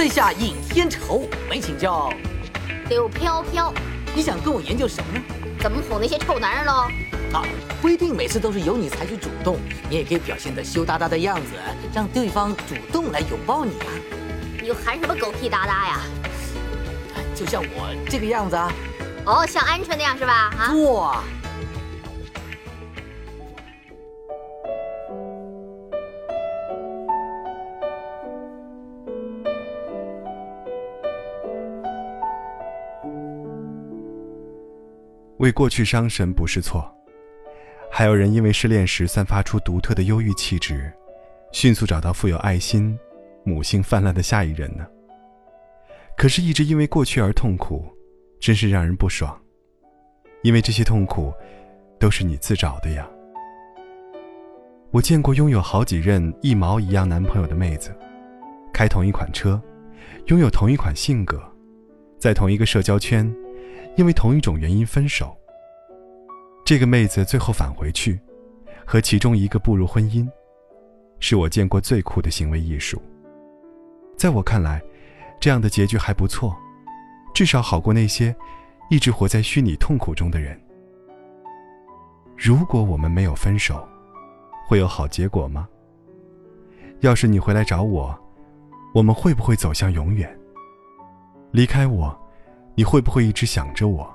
在下尹天仇，没请教。柳飘飘，你想跟我研究什么呢？怎么哄那些臭男人喽？啊，不一定每次都是由你采取主动，你也可以表现得羞答答的样子，让对方主动来拥抱你啊。你又喊什么狗屁哒哒呀？就像我这个样子啊。哦，像鹌鹑那样是吧？啊。哇。为过去伤神不是错，还有人因为失恋时散发出独特的忧郁气质，迅速找到富有爱心、母性泛滥的下一人呢。可是，一直因为过去而痛苦，真是让人不爽。因为这些痛苦，都是你自找的呀。我见过拥有好几任一毛一样男朋友的妹子，开同一款车，拥有同一款性格，在同一个社交圈。因为同一种原因分手。这个妹子最后返回去，和其中一个步入婚姻，是我见过最酷的行为艺术。在我看来，这样的结局还不错，至少好过那些一直活在虚拟痛苦中的人。如果我们没有分手，会有好结果吗？要是你回来找我，我们会不会走向永远？离开我？你会不会一直想着我？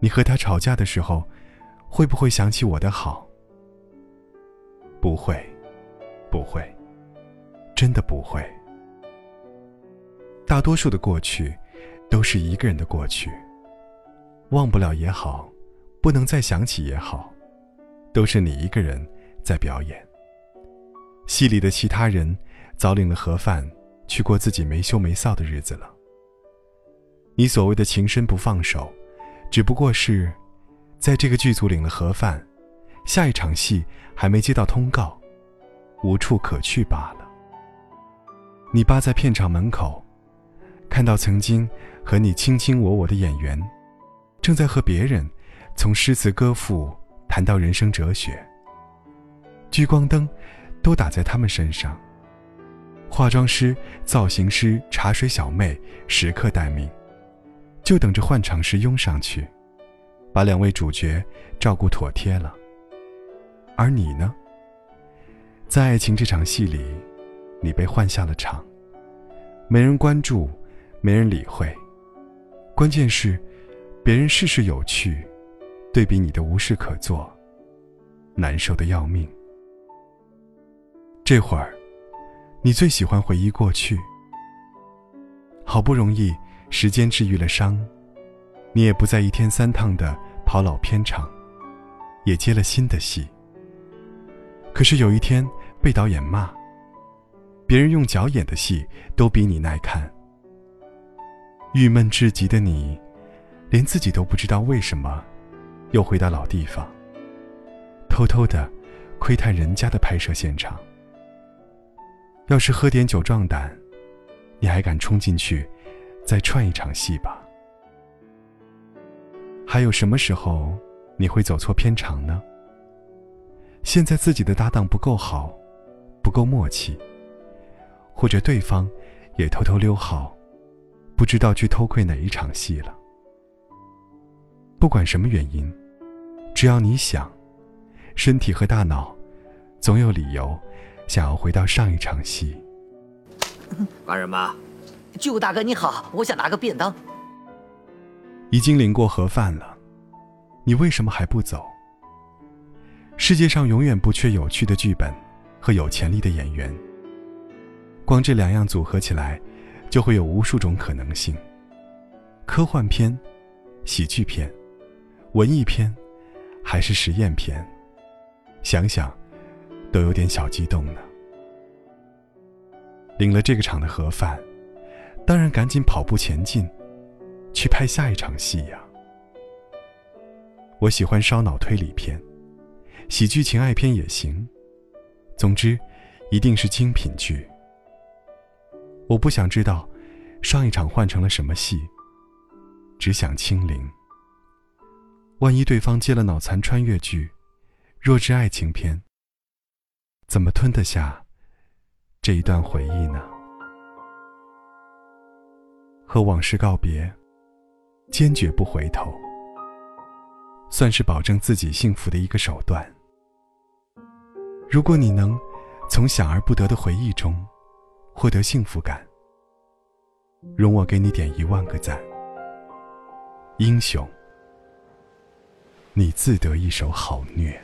你和他吵架的时候，会不会想起我的好？不会，不会，真的不会。大多数的过去，都是一个人的过去。忘不了也好，不能再想起也好，都是你一个人在表演。戏里的其他人，早领了盒饭，去过自己没羞没臊的日子了。你所谓的情深不放手，只不过是，在这个剧组领了盒饭，下一场戏还没接到通告，无处可去罢了。你扒在片场门口，看到曾经和你卿卿我我的演员，正在和别人从诗词歌赋谈到人生哲学。聚光灯都打在他们身上，化妆师、造型师、茶水小妹时刻待命。就等着换场时拥上去，把两位主角照顾妥帖了。而你呢，在爱情这场戏里，你被换下了场，没人关注，没人理会。关键是，别人事事有趣，对比你的无事可做，难受的要命。这会儿，你最喜欢回忆过去，好不容易。时间治愈了伤，你也不再一天三趟的跑老片场，也接了新的戏。可是有一天被导演骂，别人用脚演的戏都比你耐看。郁闷至极的你，连自己都不知道为什么，又回到老地方，偷偷的窥探人家的拍摄现场。要是喝点酒壮胆，你还敢冲进去？再串一场戏吧。还有什么时候你会走错片场呢？现在自己的搭档不够好，不够默契，或者对方也偷偷溜号，不知道去偷窥哪一场戏了。不管什么原因，只要你想，身体和大脑总有理由想要回到上一场戏。干什么？舅大哥你好，我想拿个便当。已经领过盒饭了，你为什么还不走？世界上永远不缺有趣的剧本和有潜力的演员。光这两样组合起来，就会有无数种可能性：科幻片、喜剧片、文艺片，还是实验片？想想，都有点小激动呢。领了这个场的盒饭。当然，赶紧跑步前进，去拍下一场戏呀！我喜欢烧脑推理片，喜剧情爱片也行，总之，一定是精品剧。我不想知道上一场换成了什么戏，只想清零。万一对方接了脑残穿越剧、弱智爱情片，怎么吞得下这一段回忆呢？和往事告别，坚决不回头，算是保证自己幸福的一个手段。如果你能从想而不得的回忆中获得幸福感，容我给你点一万个赞。英雄，你自得一手好虐。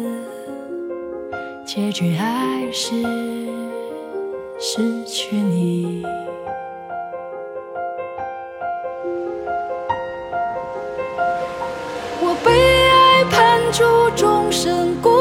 结局还是失去你。我被爱判处终身孤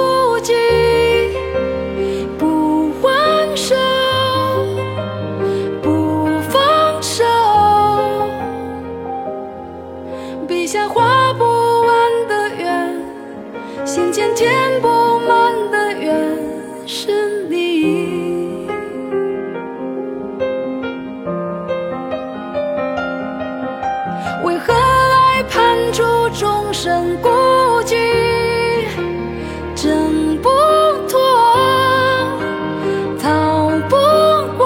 身孤寂，挣不脱，逃不过，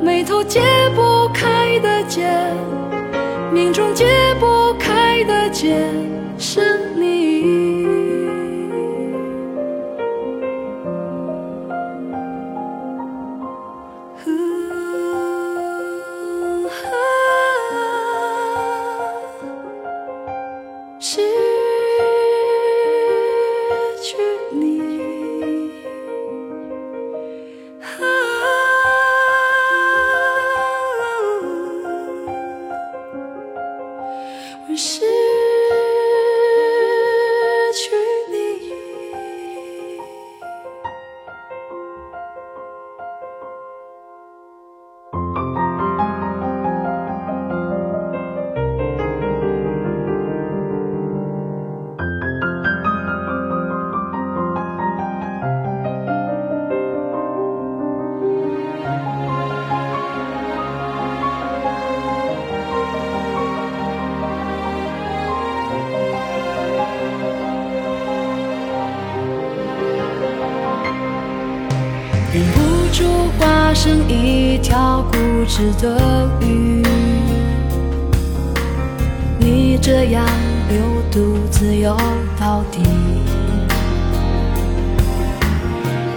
眉头解不开的结，命中解不开的结，是。忍不住化身一条固执的鱼，你这样流独自游到底。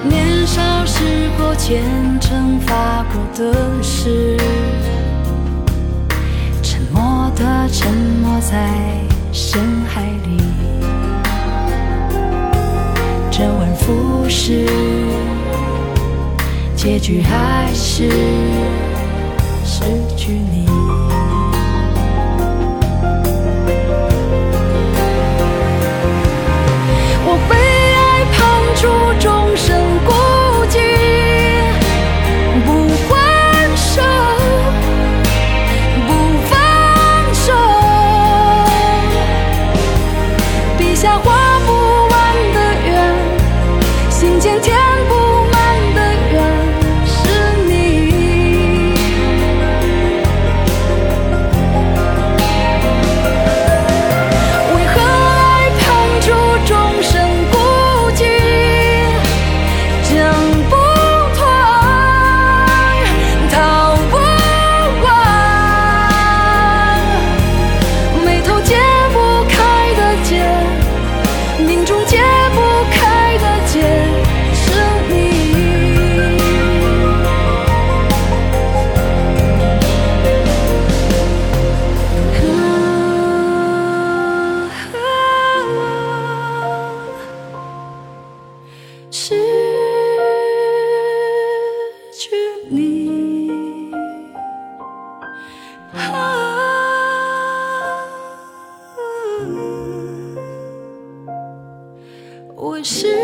年少时候虔诚发过的誓，沉默的沉没在深海里，周而复始。结局还是失去你。是